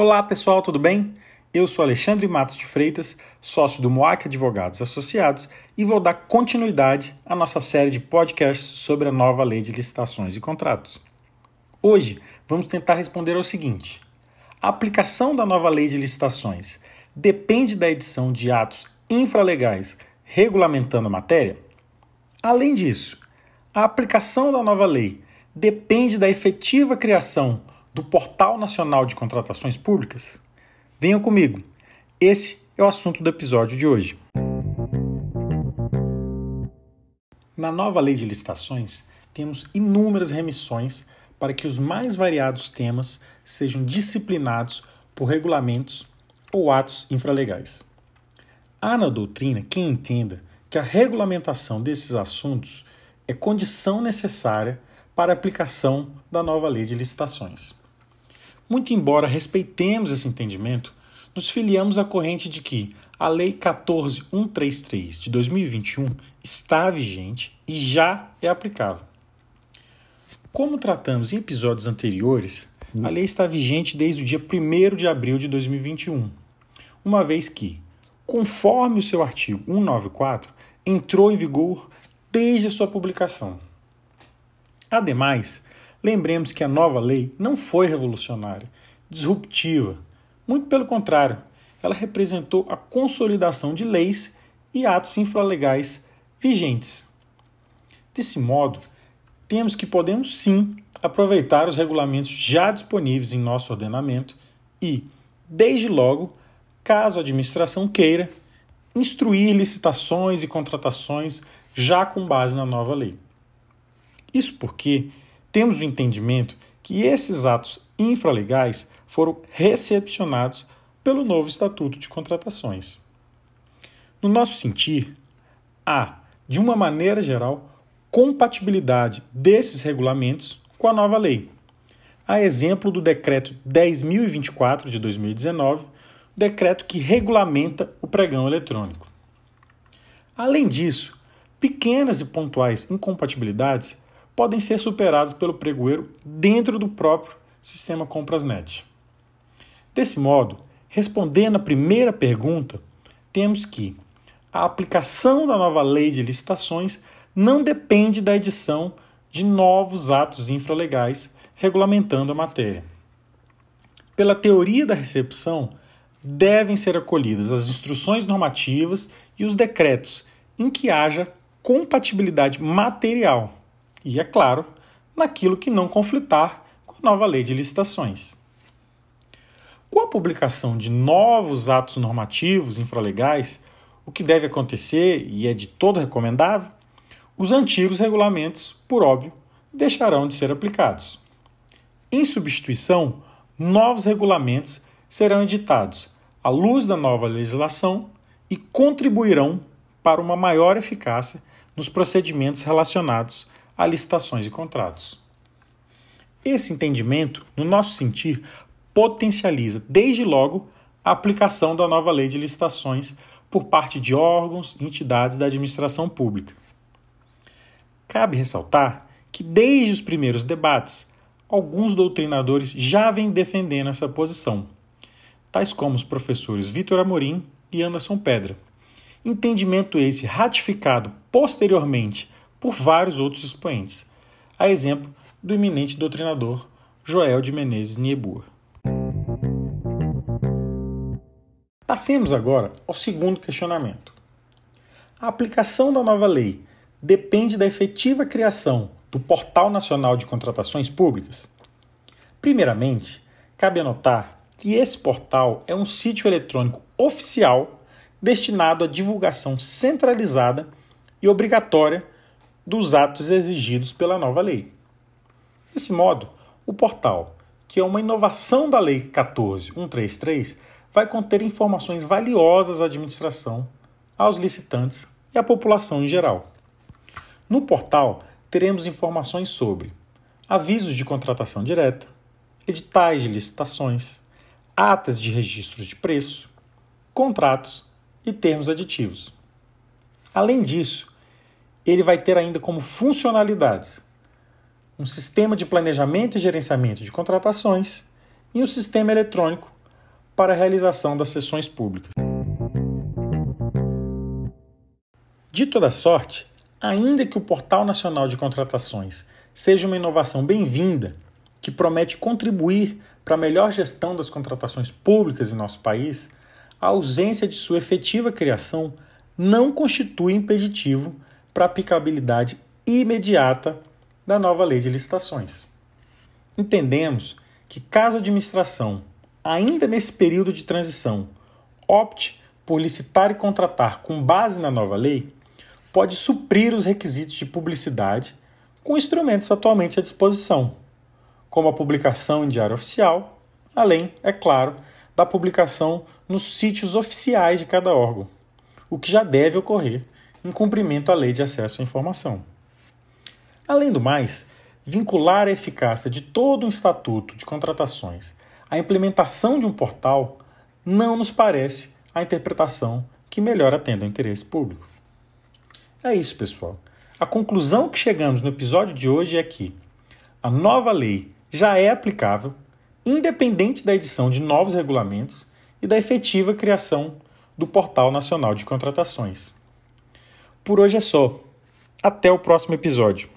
Olá pessoal, tudo bem? Eu sou Alexandre Matos de Freitas, sócio do Moac Advogados Associados, e vou dar continuidade à nossa série de podcasts sobre a nova lei de licitações e contratos. Hoje vamos tentar responder ao seguinte: a aplicação da nova lei de licitações depende da edição de atos infralegais regulamentando a matéria? Além disso, a aplicação da nova lei depende da efetiva criação do Portal Nacional de Contratações Públicas? Venham comigo. Esse é o assunto do episódio de hoje. Na nova lei de licitações, temos inúmeras remissões para que os mais variados temas sejam disciplinados por regulamentos ou atos infralegais. Há na doutrina quem entenda que a regulamentação desses assuntos é condição necessária para a aplicação da nova lei de licitações. Muito embora respeitemos esse entendimento, nos filiamos à corrente de que a Lei 14133 de 2021 está vigente e já é aplicável. Como tratamos em episódios anteriores, a lei está vigente desde o dia 1 de abril de 2021, uma vez que, conforme o seu artigo 194, entrou em vigor desde sua publicação. Ademais, Lembremos que a nova lei não foi revolucionária, disruptiva. Muito pelo contrário, ela representou a consolidação de leis e atos infralegais vigentes. Desse modo, temos que podemos sim aproveitar os regulamentos já disponíveis em nosso ordenamento e, desde logo, caso a administração queira, instruir licitações e contratações já com base na nova lei. Isso porque temos o entendimento que esses atos infralegais foram recepcionados pelo novo Estatuto de Contratações. No nosso sentir, há, de uma maneira geral, compatibilidade desses regulamentos com a nova lei. A exemplo do Decreto 10.024 de 2019, decreto que regulamenta o pregão eletrônico. Além disso, pequenas e pontuais incompatibilidades podem ser superados pelo pregoeiro dentro do próprio sistema Comprasnet. Desse modo, respondendo à primeira pergunta, temos que a aplicação da nova lei de licitações não depende da edição de novos atos infralegais regulamentando a matéria. Pela teoria da recepção, devem ser acolhidas as instruções normativas e os decretos em que haja compatibilidade material e, é claro, naquilo que não conflitar com a nova lei de licitações. Com a publicação de novos atos normativos infralegais, o que deve acontecer e é de todo recomendável, os antigos regulamentos, por óbvio, deixarão de ser aplicados. Em substituição, novos regulamentos serão editados à luz da nova legislação e contribuirão para uma maior eficácia nos procedimentos relacionados a licitações e contratos. Esse entendimento, no nosso sentir, potencializa desde logo a aplicação da nova lei de licitações por parte de órgãos e entidades da administração pública. Cabe ressaltar que, desde os primeiros debates, alguns doutrinadores já vêm defendendo essa posição, tais como os professores Vitor Amorim e Anderson Pedra. Entendimento esse ratificado posteriormente por vários outros expoentes, a exemplo do eminente doutrinador Joel de Menezes Niebuhr. Passemos agora ao segundo questionamento. A aplicação da nova lei depende da efetiva criação do Portal Nacional de Contratações Públicas? Primeiramente, cabe anotar que esse portal é um sítio eletrônico oficial destinado à divulgação centralizada e obrigatória dos atos exigidos pela nova lei. Desse modo, o portal, que é uma inovação da Lei 14133, vai conter informações valiosas à administração, aos licitantes e à população em geral. No portal, teremos informações sobre avisos de contratação direta, editais de licitações, atas de registros de preço, contratos e termos aditivos. Além disso, ele vai ter ainda como funcionalidades um sistema de planejamento e gerenciamento de contratações e um sistema eletrônico para a realização das sessões públicas. De toda sorte, ainda que o Portal Nacional de Contratações seja uma inovação bem-vinda, que promete contribuir para a melhor gestão das contratações públicas em nosso país, a ausência de sua efetiva criação não constitui impeditivo para a aplicabilidade imediata da nova lei de licitações. Entendemos que, caso a administração, ainda nesse período de transição, opte por licitar e contratar com base na nova lei, pode suprir os requisitos de publicidade com instrumentos atualmente à disposição, como a publicação em diário oficial, além, é claro, da publicação nos sítios oficiais de cada órgão, o que já deve ocorrer em cumprimento à Lei de Acesso à Informação. Além do mais, vincular a eficácia de todo um estatuto de contratações à implementação de um portal não nos parece a interpretação que melhor atenda ao interesse público. É isso, pessoal. A conclusão que chegamos no episódio de hoje é que a nova lei já é aplicável, independente da edição de novos regulamentos e da efetiva criação do Portal Nacional de Contratações. Por hoje é só. Até o próximo episódio.